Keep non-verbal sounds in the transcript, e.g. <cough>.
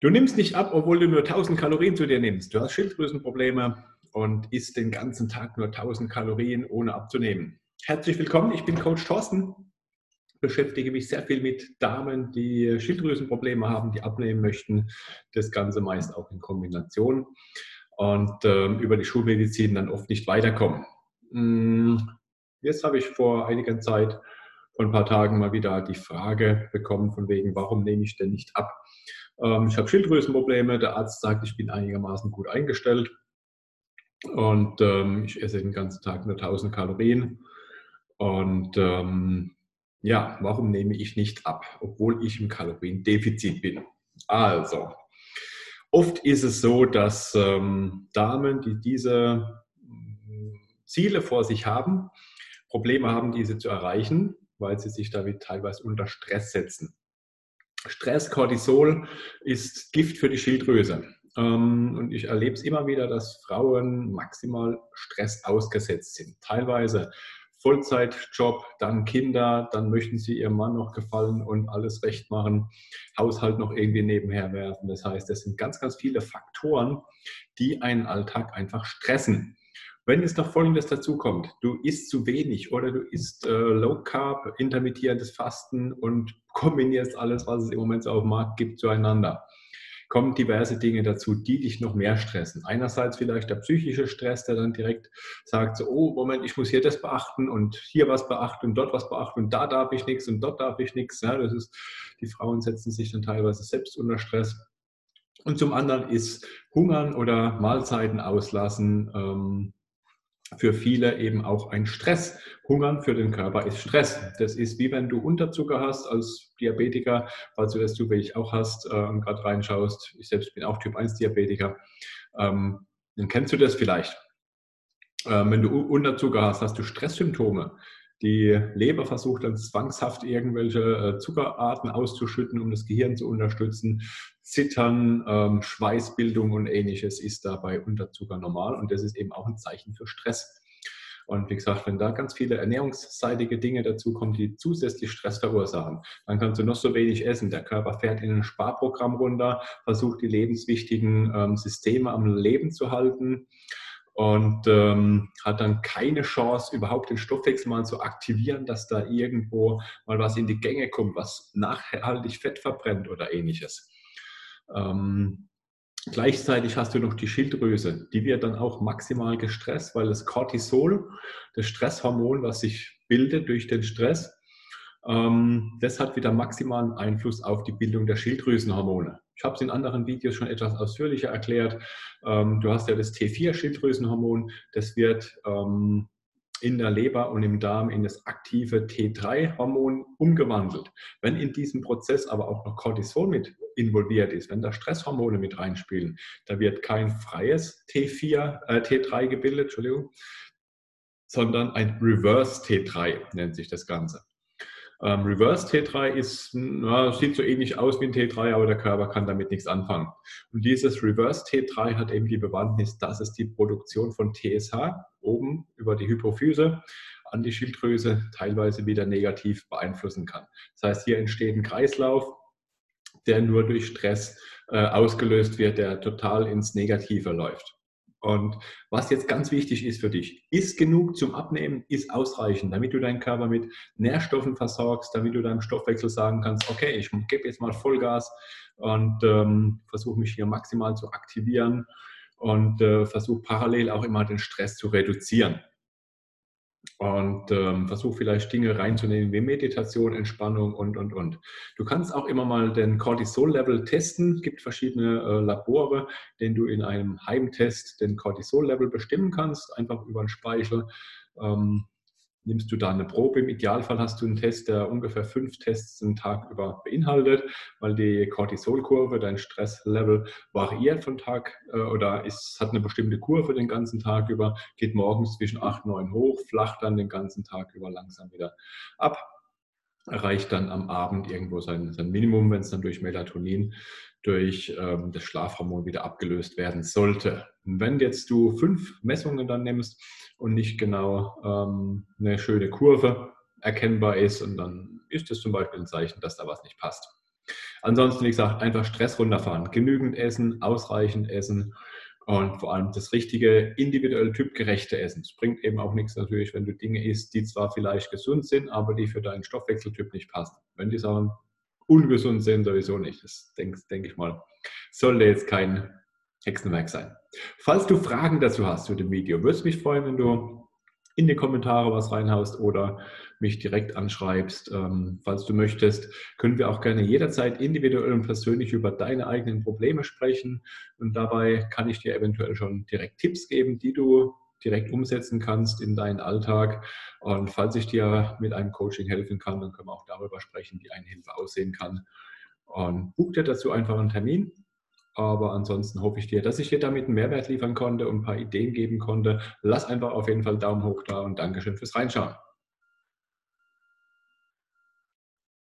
Du nimmst nicht ab, obwohl du nur 1000 Kalorien zu dir nimmst. Du hast Schilddrüsenprobleme und isst den ganzen Tag nur 1000 Kalorien, ohne abzunehmen. Herzlich willkommen, ich bin Coach Thorsten. Beschäftige mich sehr viel mit Damen, die Schilddrüsenprobleme haben, die abnehmen möchten. Das Ganze meist auch in Kombination und äh, über die Schulmedizin dann oft nicht weiterkommen. Hm, jetzt habe ich vor einiger Zeit, vor ein paar Tagen mal wieder die Frage bekommen von wegen, warum nehme ich denn nicht ab? Ähm, ich habe Schilddrüsenprobleme. Der Arzt sagt, ich bin einigermaßen gut eingestellt. Und ähm, ich esse den ganzen Tag nur 1000 Kalorien. Und ähm, ja, warum nehme ich nicht ab, obwohl ich im Kaloriendefizit bin? Also, oft ist es so, dass ähm, Damen, die diese mm, Ziele vor sich haben, Probleme haben, diese zu erreichen, weil sie sich damit teilweise unter Stress setzen. Stress, Cortisol ist Gift für die Schilddrüse. Ähm, und ich erlebe es immer wieder, dass Frauen maximal Stress ausgesetzt sind. Teilweise Vollzeitjob, dann Kinder, dann möchten sie ihrem Mann noch gefallen und alles recht machen, Haushalt noch irgendwie nebenher werfen. Das heißt, es sind ganz, ganz viele Faktoren, die einen Alltag einfach stressen. Wenn jetzt noch Folgendes dazu kommt, du isst zu wenig oder du isst äh, Low Carb, intermittierendes Fasten und <laughs> kombinierst alles, was es im Moment so auf dem Markt gibt, zueinander, kommen diverse Dinge dazu, die dich noch mehr stressen. Einerseits vielleicht der psychische Stress, der dann direkt sagt, so, oh Moment, ich muss hier das beachten und hier was beachten und dort was beachten und da darf ich nichts und dort darf ich nichts. Ja, das ist, die Frauen setzen sich dann teilweise selbst unter Stress. Und zum anderen ist Hungern oder Mahlzeiten auslassen, ähm, für viele eben auch ein Stress. Hungern für den Körper ist Stress. Das ist wie wenn du Unterzucker hast als Diabetiker, falls du das zufällig auch hast äh, und gerade reinschaust. Ich selbst bin auch Typ 1 Diabetiker. Ähm, dann kennst du das vielleicht. Ähm, wenn du Unterzucker hast, hast du Stresssymptome. Die Leber versucht dann zwangshaft irgendwelche äh, Zuckerarten auszuschütten, um das Gehirn zu unterstützen. Zittern, ähm, Schweißbildung und ähnliches ist dabei Unterzucker normal und das ist eben auch ein Zeichen für Stress. Und wie gesagt, wenn da ganz viele ernährungsseitige Dinge dazu kommen, die zusätzlich Stress verursachen, dann kannst du noch so wenig essen. Der Körper fährt in ein Sparprogramm runter, versucht die lebenswichtigen ähm, Systeme am Leben zu halten und ähm, hat dann keine Chance, überhaupt den Stoffwechsel mal zu aktivieren, dass da irgendwo mal was in die Gänge kommt, was nachhaltig Fett verbrennt oder ähnliches. Ähm, gleichzeitig hast du noch die Schilddrüse, die wird dann auch maximal gestresst, weil das Cortisol, das Stresshormon, was sich bildet durch den Stress, ähm, das hat wieder maximalen Einfluss auf die Bildung der Schilddrüsenhormone. Ich habe es in anderen Videos schon etwas ausführlicher erklärt. Ähm, du hast ja das T4-Schilddrüsenhormon, das wird ähm, in der Leber und im Darm in das aktive T3-Hormon umgewandelt. Wenn in diesem Prozess aber auch noch Cortisol mit involviert ist, wenn da Stresshormone mit reinspielen, da wird kein freies T4, äh, T3 gebildet, Entschuldigung, sondern ein Reverse T3 nennt sich das Ganze. Ähm, Reverse T3 ist, na, sieht so ähnlich aus wie ein T3, aber der Körper kann damit nichts anfangen. Und dieses Reverse T3 hat eben die Bewandtnis, dass es die Produktion von TSH oben über die Hypophyse an die Schilddrüse teilweise wieder negativ beeinflussen kann. Das heißt, hier entsteht ein Kreislauf, der nur durch Stress äh, ausgelöst wird, der total ins Negative läuft. Und was jetzt ganz wichtig ist für dich, ist genug zum Abnehmen, ist ausreichend, damit du deinen Körper mit Nährstoffen versorgst, damit du deinem Stoffwechsel sagen kannst, okay, ich gebe jetzt mal Vollgas und ähm, versuche mich hier maximal zu aktivieren und äh, versuche parallel auch immer den Stress zu reduzieren und ähm, versuch vielleicht Dinge reinzunehmen wie Meditation, Entspannung und, und, und. Du kannst auch immer mal den Cortisol-Level testen. Es gibt verschiedene äh, Labore, denen du in einem Heimtest den Cortisol-Level bestimmen kannst, einfach über den Speichel. Ähm, nimmst du da eine Probe. Im Idealfall hast du einen Test, der ungefähr fünf Tests einen Tag über beinhaltet, weil die Cortisolkurve, dein Stresslevel variiert von Tag äh, oder ist, hat eine bestimmte Kurve den ganzen Tag über, geht morgens zwischen 8, 9 hoch, flacht dann den ganzen Tag über langsam wieder ab erreicht dann am Abend irgendwo sein, sein Minimum, wenn es dann durch Melatonin, durch ähm, das Schlafhormon wieder abgelöst werden sollte. Und wenn jetzt du fünf Messungen dann nimmst und nicht genau ähm, eine schöne Kurve erkennbar ist, und dann ist das zum Beispiel ein Zeichen, dass da was nicht passt. Ansonsten, wie gesagt, einfach Stress runterfahren. Genügend essen, ausreichend essen und vor allem das richtige, individuell typgerechte Essen. Es bringt eben auch nichts natürlich, wenn du Dinge isst, die zwar vielleicht gesund sind, aber die für deinen Stoffwechseltyp nicht passen. Wenn die Sachen ungesund sind, sowieso nicht. Das denke denk ich mal, sollte jetzt kein Hexenwerk sein. Falls du Fragen dazu hast zu dem Video, würde es mich freuen, wenn du in die Kommentare was reinhaust oder mich direkt anschreibst. Ähm, falls du möchtest, können wir auch gerne jederzeit individuell und persönlich über deine eigenen Probleme sprechen. Und dabei kann ich dir eventuell schon direkt Tipps geben, die du direkt umsetzen kannst in deinen Alltag. Und falls ich dir mit einem Coaching helfen kann, dann können wir auch darüber sprechen, wie eine Hilfe aussehen kann. Und buch dir dazu einfach einen Termin. Aber ansonsten hoffe ich dir, dass ich dir damit einen Mehrwert liefern konnte und ein paar Ideen geben konnte. Lass einfach auf jeden Fall Daumen hoch da und Dankeschön fürs Reinschauen.